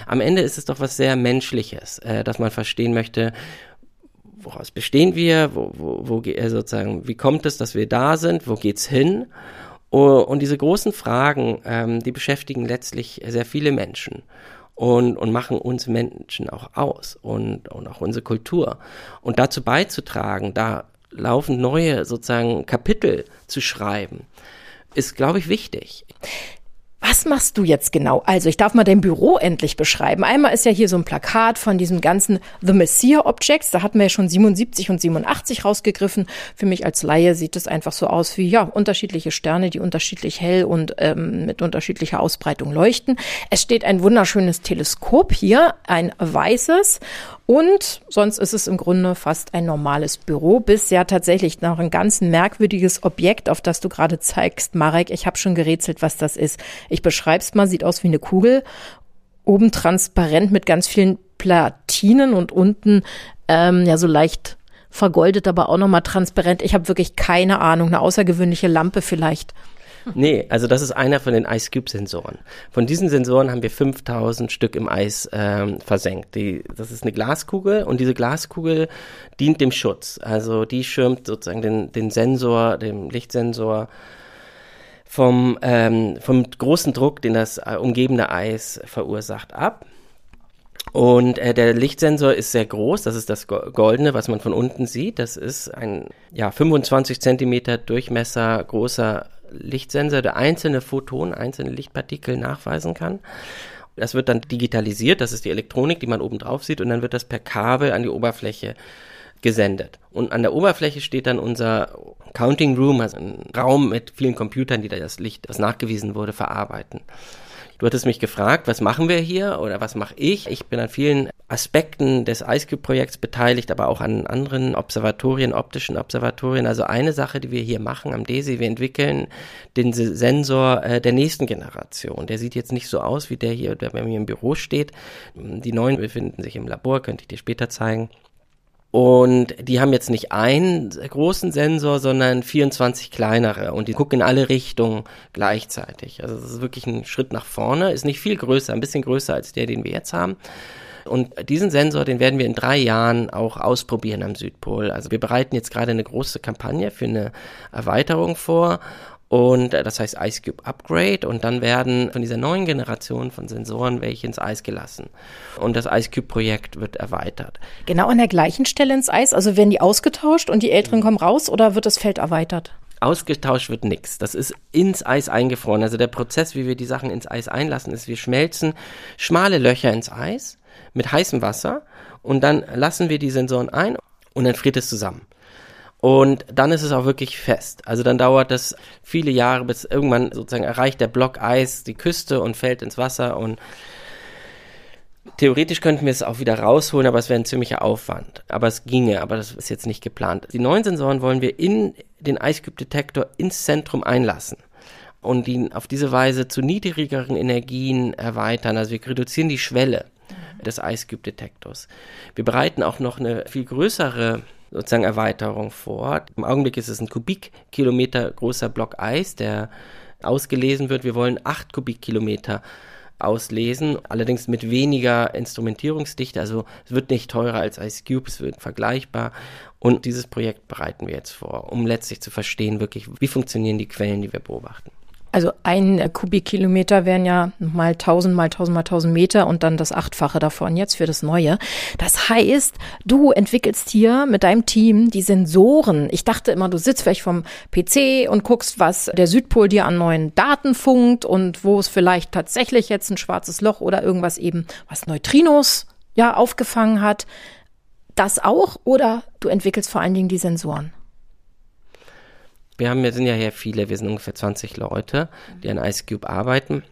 Speaker 5: Am Ende ist es doch was sehr Menschliches, äh, dass man verstehen möchte, woraus bestehen wir, wo, wo, wo äh, sozusagen, wie kommt es, dass wir da sind, wo geht's hin? Und diese großen Fragen, ähm, die beschäftigen letztlich sehr viele Menschen und, und machen uns Menschen auch aus und, und auch unsere Kultur. Und dazu beizutragen, da laufend neue sozusagen Kapitel zu schreiben, ist, glaube ich, wichtig.
Speaker 4: Was machst du jetzt genau? Also ich darf mal dein Büro endlich beschreiben. Einmal ist ja hier so ein Plakat von diesem ganzen The Messiah Objects. Da hatten wir ja schon 77 und 87 rausgegriffen. Für mich als Laie sieht es einfach so aus wie ja unterschiedliche Sterne, die unterschiedlich hell und ähm, mit unterschiedlicher Ausbreitung leuchten. Es steht ein wunderschönes Teleskop hier, ein weißes und sonst ist es im Grunde fast ein normales Büro, bis ja tatsächlich noch ein ganz merkwürdiges Objekt, auf das du gerade zeigst, Marek. Ich habe schon gerätselt, was das ist. Ich beschreib's mal, sieht aus wie eine Kugel, oben transparent mit ganz vielen Platinen und unten ähm, ja so leicht vergoldet, aber auch nochmal transparent. Ich habe wirklich keine Ahnung, eine außergewöhnliche Lampe vielleicht.
Speaker 5: Nee, also das ist einer von den Ice Cube Sensoren. Von diesen Sensoren haben wir 5000 Stück im Eis ähm, versenkt. Die, das ist eine Glaskugel und diese Glaskugel dient dem Schutz. Also die schirmt sozusagen den, den Sensor, den Lichtsensor vom, ähm, vom großen Druck, den das äh, umgebende Eis verursacht, ab. Und äh, der Lichtsensor ist sehr groß, das ist das Goldene, was man von unten sieht. Das ist ein ja, 25 Zentimeter Durchmesser großer Lichtsensor, der einzelne Photon, einzelne Lichtpartikel nachweisen kann. Das wird dann digitalisiert, das ist die Elektronik, die man oben drauf sieht, und dann wird das per Kabel an die Oberfläche gesendet. Und an der Oberfläche steht dann unser Counting Room, also ein Raum mit vielen Computern, die das Licht, das nachgewiesen wurde, verarbeiten. Du hattest mich gefragt, was machen wir hier oder was mache ich? Ich bin an vielen Aspekten des IceCube-Projekts beteiligt, aber auch an anderen Observatorien, optischen Observatorien. Also eine Sache, die wir hier machen am DESI, wir entwickeln den Sensor äh, der nächsten Generation. Der sieht jetzt nicht so aus wie der hier, der bei mir im Büro steht. Die neuen befinden sich im Labor, könnte ich dir später zeigen. Und die haben jetzt nicht einen großen Sensor, sondern 24 kleinere und die gucken in alle Richtungen gleichzeitig. Also das ist wirklich ein Schritt nach vorne, ist nicht viel größer, ein bisschen größer als der, den wir jetzt haben. Und diesen Sensor, den werden wir in drei Jahren auch ausprobieren am Südpol. Also wir bereiten jetzt gerade eine große Kampagne für eine Erweiterung vor und äh, das heißt IceCube Upgrade und dann werden von dieser neuen Generation von Sensoren welche ins Eis gelassen. Und das IceCube-Projekt wird erweitert.
Speaker 4: Genau an der gleichen Stelle ins Eis? Also werden die ausgetauscht und die Älteren kommen raus oder wird das Feld erweitert?
Speaker 5: Ausgetauscht wird nichts. Das ist ins Eis eingefroren. Also der Prozess, wie wir die Sachen ins Eis einlassen, ist, wir schmelzen schmale Löcher ins Eis mit heißem Wasser und dann lassen wir die Sensoren ein und dann friert es zusammen. Und dann ist es auch wirklich fest. Also dann dauert das viele Jahre, bis irgendwann sozusagen erreicht der Block Eis die Küste und fällt ins Wasser und Theoretisch könnten wir es auch wieder rausholen, aber es wäre ein ziemlicher Aufwand. Aber es ginge, aber das ist jetzt nicht geplant. Die neuen Sensoren wollen wir in den Ice Cube Detektor ins Zentrum einlassen und ihn auf diese Weise zu niedrigeren Energien erweitern. Also wir reduzieren die Schwelle des Ice Cube Detektors. Wir bereiten auch noch eine viel größere sozusagen Erweiterung vor. Im Augenblick ist es ein Kubikkilometer großer Block Eis, der ausgelesen wird. Wir wollen acht Kubikkilometer auslesen, allerdings mit weniger Instrumentierungsdichte. Also es wird nicht teurer als Ice Cube, es wird vergleichbar. Und dieses Projekt bereiten wir jetzt vor, um letztlich zu verstehen, wirklich, wie funktionieren die Quellen, die wir beobachten.
Speaker 4: Also ein Kubikkilometer wären ja mal 1000 mal 1000 mal 1000 Meter und dann das Achtfache davon jetzt für das Neue. Das heißt, du entwickelst hier mit deinem Team die Sensoren. Ich dachte immer, du sitzt vielleicht vom PC und guckst, was der Südpol dir an neuen Daten funkt und wo es vielleicht tatsächlich jetzt ein schwarzes Loch oder irgendwas eben, was Neutrinos ja aufgefangen hat. Das auch oder du entwickelst vor allen Dingen die Sensoren?
Speaker 5: Wir haben, wir sind ja hier viele, wir sind ungefähr 20 Leute, die an IceCube arbeiten.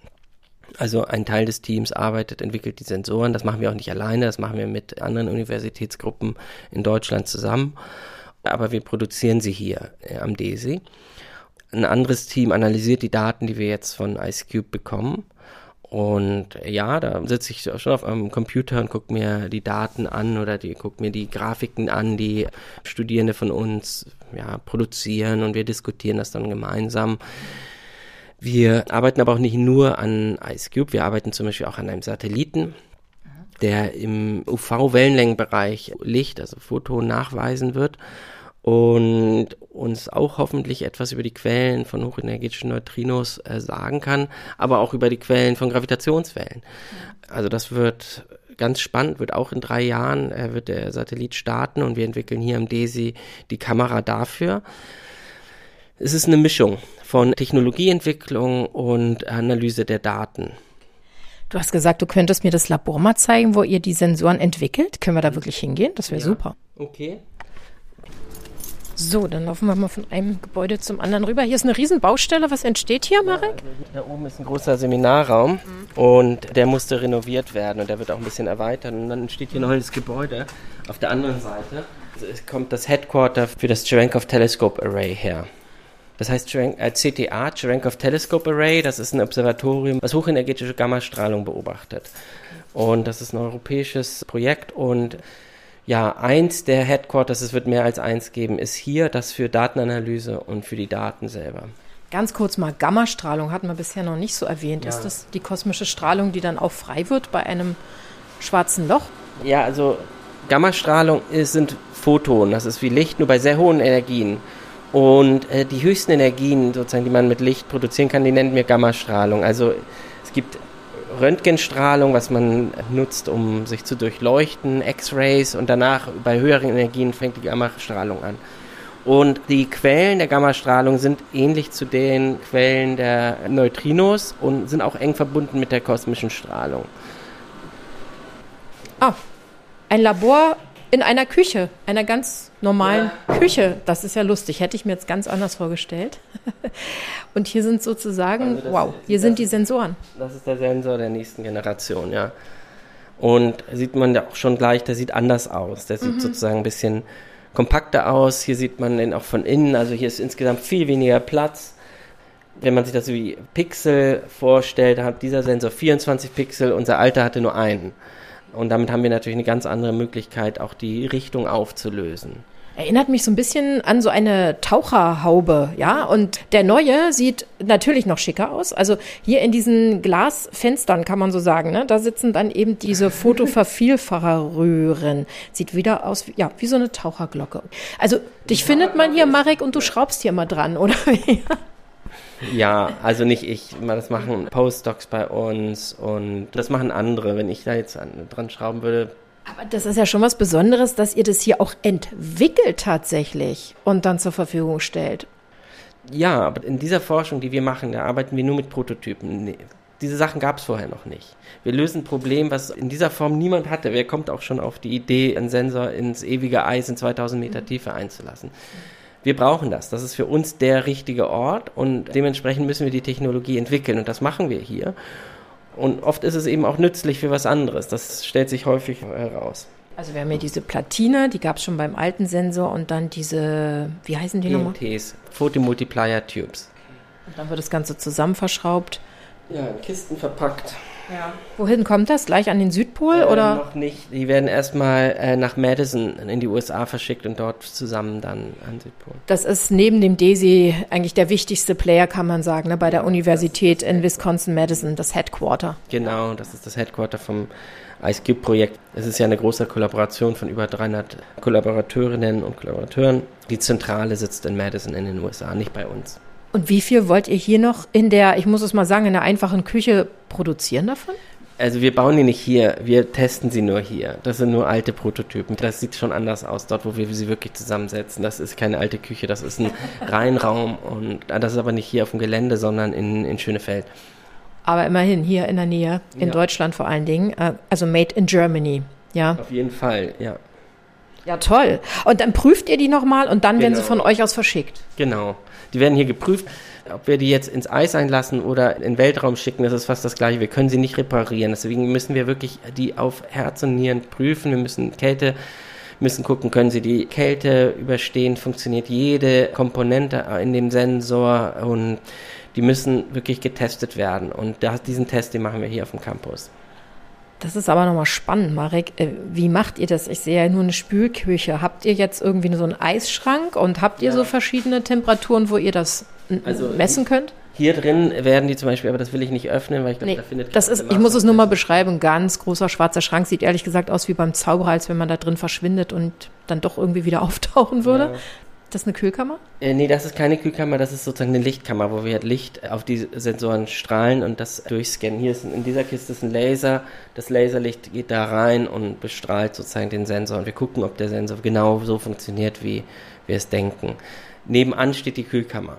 Speaker 5: Also ein Teil des Teams arbeitet, entwickelt die Sensoren. Das machen wir auch nicht alleine, das machen wir mit anderen Universitätsgruppen in Deutschland zusammen. Aber wir produzieren sie hier äh, am DESI. Ein anderes Team analysiert die Daten, die wir jetzt von IceCube bekommen und ja, da sitze ich schon auf einem Computer und gucke mir die Daten an oder die gucke mir die Grafiken an, die Studierende von uns ja, produzieren und wir diskutieren das dann gemeinsam. Wir arbeiten aber auch nicht nur an IceCube, wir arbeiten zum Beispiel auch an einem Satelliten, der im UV-Wellenlängenbereich Licht, also Foto nachweisen wird und uns auch hoffentlich etwas über die Quellen von hochenergetischen Neutrinos äh, sagen kann, aber auch über die Quellen von Gravitationswellen. Also das wird ganz spannend, wird auch in drei Jahren äh, wird der Satellit starten und wir entwickeln hier am DESI die Kamera dafür. Es ist eine Mischung von Technologieentwicklung und Analyse der Daten.
Speaker 4: Du hast gesagt, du könntest mir das Labor mal zeigen, wo ihr die Sensoren entwickelt. Können wir da wirklich hingehen? Das wäre ja. super.
Speaker 5: Okay.
Speaker 4: So, dann laufen wir mal von einem Gebäude zum anderen rüber. Hier ist eine Riesenbaustelle. Was entsteht hier, Marek?
Speaker 5: Da oben ist ein großer Seminarraum mhm. und der musste renoviert werden und der wird auch ein bisschen erweitert. Und dann entsteht hier ein Gebäude auf der anderen Seite. Es kommt das Headquarter für das Cherenkov Telescope Array her. Das heißt äh, CTA, Cherenkov Telescope Array, das ist ein Observatorium, was hochenergetische Gammastrahlung beobachtet. Und das ist ein europäisches Projekt und ja, eins der Headquarters, es wird mehr als eins geben, ist hier das für Datenanalyse und für die Daten selber.
Speaker 4: Ganz kurz mal, Gammastrahlung hatten wir bisher noch nicht so erwähnt. Ja. Ist das die kosmische Strahlung, die dann auch frei wird bei einem schwarzen Loch?
Speaker 5: Ja, also Gammastrahlung ist, sind Photonen, das ist wie Licht, nur bei sehr hohen Energien. Und äh, die höchsten Energien, sozusagen, die man mit Licht produzieren kann, die nennen wir Gammastrahlung. Also es gibt Röntgenstrahlung, was man nutzt, um sich zu durchleuchten, X-Rays und danach bei höheren Energien fängt die Gammastrahlung an. Und die Quellen der Gammastrahlung sind ähnlich zu den Quellen der Neutrinos und sind auch eng verbunden mit der kosmischen Strahlung.
Speaker 4: Ah, ein Labor in einer Küche, einer ganz normalen ja. Küche. Das ist ja lustig. Hätte ich mir jetzt ganz anders vorgestellt. <laughs> Und hier sind sozusagen, also wow, hier sind die Sensoren.
Speaker 5: Das ist der Sensor der nächsten Generation, ja. Und sieht man ja auch schon gleich, der sieht anders aus. Der sieht mhm. sozusagen ein bisschen kompakter aus. Hier sieht man den auch von innen. Also hier ist insgesamt viel weniger Platz. Wenn man sich das wie Pixel vorstellt, hat dieser Sensor 24 Pixel, unser alter hatte nur einen. Und damit haben wir natürlich eine ganz andere Möglichkeit, auch die Richtung aufzulösen.
Speaker 4: Erinnert mich so ein bisschen an so eine Taucherhaube, ja. Und der neue sieht natürlich noch schicker aus. Also hier in diesen Glasfenstern kann man so sagen, ne, da sitzen dann eben diese <laughs> Fotovervielfacherröhren. Sieht wieder aus, wie, ja, wie so eine Taucherglocke. Also dich findet man hier, Marek, und du schraubst hier mal dran, <laughs> oder?
Speaker 5: Ja, also nicht ich. Das machen Postdocs bei uns und das machen andere. Wenn ich da jetzt dran schrauben würde.
Speaker 4: Aber das ist ja schon was Besonderes, dass ihr das hier auch entwickelt tatsächlich und dann zur Verfügung stellt.
Speaker 5: Ja, aber in dieser Forschung, die wir machen, da arbeiten wir nur mit Prototypen. Nee, diese Sachen gab es vorher noch nicht. Wir lösen ein Problem, was in dieser Form niemand hatte. Wer kommt auch schon auf die Idee, einen Sensor ins ewige Eis in 2000 Meter Tiefe einzulassen? Wir brauchen das. Das ist für uns der richtige Ort und dementsprechend müssen wir die Technologie entwickeln und das machen wir hier. Und oft ist es eben auch nützlich für was anderes. Das stellt sich häufig heraus.
Speaker 4: Also wir haben hier diese Platine, die gab es schon beim alten Sensor und dann diese, wie heißen die nochmal?
Speaker 5: PMTs, Photomultiplier Tubes.
Speaker 4: Und dann wird das Ganze zusammen verschraubt.
Speaker 5: Ja, in Kisten verpackt.
Speaker 4: Ja. Wohin kommt das? Gleich an den Südpol äh, oder?
Speaker 5: Noch nicht. Die werden erstmal äh, nach Madison in die USA verschickt und dort zusammen dann an Südpol.
Speaker 4: Das ist neben dem DESI eigentlich der wichtigste Player, kann man sagen, ne, bei der Universität in Wisconsin-Madison, das Headquarter.
Speaker 5: Genau, das ist das Headquarter vom Ice Cube Projekt. Es ist ja eine große Kollaboration von über 300 Kollaborateurinnen und Kollaborateuren. Die Zentrale sitzt in Madison in den USA, nicht bei uns.
Speaker 4: Und wie viel wollt ihr hier noch in der, ich muss es mal sagen, in der einfachen Küche produzieren davon?
Speaker 5: Also wir bauen die nicht hier, wir testen sie nur hier. Das sind nur alte Prototypen. Das sieht schon anders aus, dort wo wir sie wirklich zusammensetzen. Das ist keine alte Küche, das ist ein <laughs> Reinraum und das ist aber nicht hier auf dem Gelände, sondern in, in Schönefeld.
Speaker 4: Aber immerhin hier in der Nähe, in ja. Deutschland vor allen Dingen, äh, also made in Germany, ja.
Speaker 5: Auf jeden Fall, ja.
Speaker 4: Ja, toll. Und dann prüft ihr die nochmal und dann genau. werden sie genau. von euch aus verschickt.
Speaker 5: Genau. Die werden hier geprüft. Ob wir die jetzt ins Eis einlassen oder in den Weltraum schicken, das ist fast das Gleiche. Wir können sie nicht reparieren. Deswegen müssen wir wirklich die auf Herz und Nieren prüfen. Wir müssen Kälte müssen gucken, können sie die Kälte überstehen, funktioniert jede Komponente in dem Sensor und die müssen wirklich getestet werden. Und das, diesen Test, den machen wir hier auf dem Campus.
Speaker 4: Das ist aber nochmal spannend, Marek. Äh, wie macht ihr das? Ich sehe ja nur eine Spülküche. Habt ihr jetzt irgendwie so einen Eisschrank und habt ihr ja. so verschiedene Temperaturen, wo ihr das also messen könnt?
Speaker 5: Hier drin werden die zum Beispiel, aber das will ich nicht öffnen, weil ich glaube,
Speaker 4: nee, da findet das ist. Ich muss es nur mal beschreiben. Ein ganz großer schwarzer Schrank sieht ehrlich gesagt aus wie beim Zauberer, als wenn man da drin verschwindet und dann doch irgendwie wieder <laughs> auftauchen würde. Ja. Das ist eine Kühlkammer?
Speaker 5: Äh, nee, das ist keine Kühlkammer, das ist sozusagen eine Lichtkammer, wo wir halt Licht auf die Sensoren strahlen und das durchscannen. Hier ist in dieser Kiste ist ein Laser, das Laserlicht geht da rein und bestrahlt sozusagen den Sensor und wir gucken, ob der Sensor genau so funktioniert, wie wir es denken. Nebenan steht die Kühlkammer.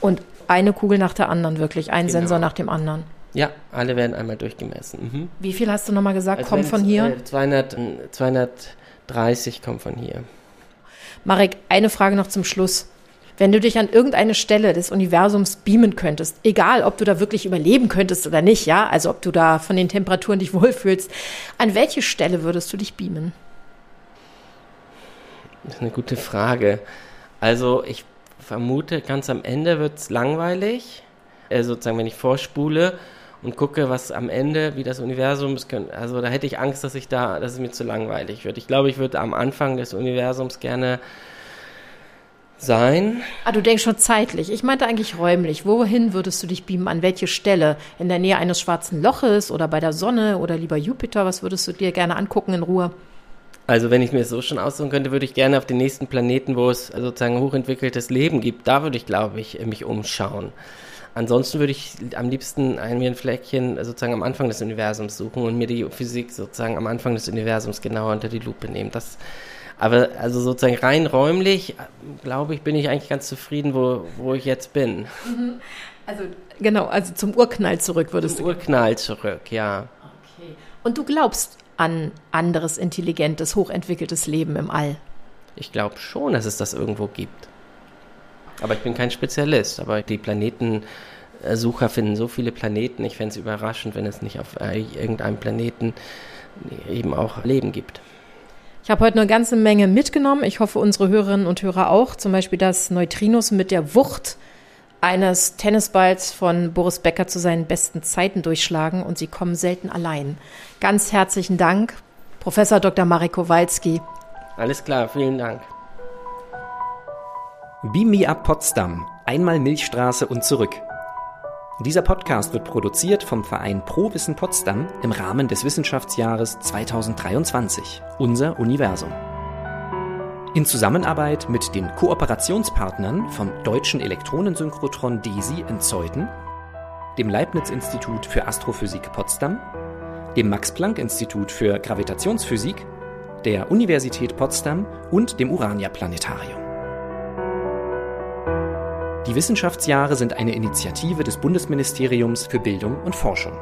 Speaker 4: Und eine Kugel nach der anderen wirklich, ein genau. Sensor nach dem anderen.
Speaker 5: Ja, alle werden einmal durchgemessen. Mhm.
Speaker 4: Wie viel hast du nochmal gesagt, also kommt von hier?
Speaker 5: 200, 230 kommt von hier.
Speaker 4: Marek, eine Frage noch zum Schluss. Wenn du dich an irgendeine Stelle des Universums beamen könntest, egal ob du da wirklich überleben könntest oder nicht, ja, also ob du da von den Temperaturen dich <laughs> wohlfühlst, an welche Stelle würdest du dich beamen?
Speaker 5: Das ist eine gute Frage. Also ich vermute, ganz am Ende wird es langweilig. Also sozusagen, wenn ich vorspule und gucke, was am Ende, wie das Universum ist, also da hätte ich Angst, dass ich da, dass es mir zu langweilig wird. Ich glaube, ich würde am Anfang des Universums gerne sein.
Speaker 4: Ah, du denkst schon zeitlich. Ich meinte eigentlich räumlich. Wohin würdest du dich beamen? An welche Stelle? In der Nähe eines schwarzen Loches oder bei der Sonne oder lieber Jupiter? Was würdest du dir gerne angucken in Ruhe?
Speaker 5: Also wenn ich mir so schon aussuchen könnte, würde ich gerne auf den nächsten Planeten, wo es sozusagen hochentwickeltes Leben gibt, da würde ich, glaube ich, mich umschauen. Ansonsten würde ich am liebsten ein, mir ein Fleckchen sozusagen am Anfang des Universums suchen und mir die Physik sozusagen am Anfang des Universums genauer unter die Lupe nehmen. Das Aber also sozusagen rein räumlich, glaube ich, bin ich eigentlich ganz zufrieden, wo, wo ich jetzt bin.
Speaker 4: Also genau, also zum Urknall zurück würdest
Speaker 5: Zum
Speaker 4: du.
Speaker 5: Urknall zurück, ja.
Speaker 4: Okay. Und du glaubst an anderes, intelligentes, hochentwickeltes Leben im All?
Speaker 5: Ich glaube schon, dass es das irgendwo gibt. Aber ich bin kein Spezialist. Aber die Planetensucher finden so viele Planeten. Ich fände es überraschend, wenn es nicht auf äh, irgendeinem Planeten eben auch Leben gibt.
Speaker 4: Ich habe heute eine ganze Menge mitgenommen. Ich hoffe, unsere Hörerinnen und Hörer auch. Zum Beispiel, dass Neutrinos mit der Wucht eines Tennisballs von Boris Becker zu seinen besten Zeiten durchschlagen und sie kommen selten allein. Ganz herzlichen Dank, Professor Dr. Marek Kowalski.
Speaker 5: Alles klar, vielen Dank.
Speaker 1: Beam Me Up Potsdam. Einmal Milchstraße und zurück. Dieser Podcast wird produziert vom Verein Pro Wissen Potsdam im Rahmen des Wissenschaftsjahres 2023. Unser Universum. In Zusammenarbeit mit den Kooperationspartnern vom Deutschen Elektronensynchrotron DESI in Zeuthen, dem Leibniz-Institut für Astrophysik Potsdam, dem Max-Planck-Institut für Gravitationsphysik, der Universität Potsdam und dem Urania-Planetarium. Die Wissenschaftsjahre sind eine Initiative des Bundesministeriums für Bildung und Forschung.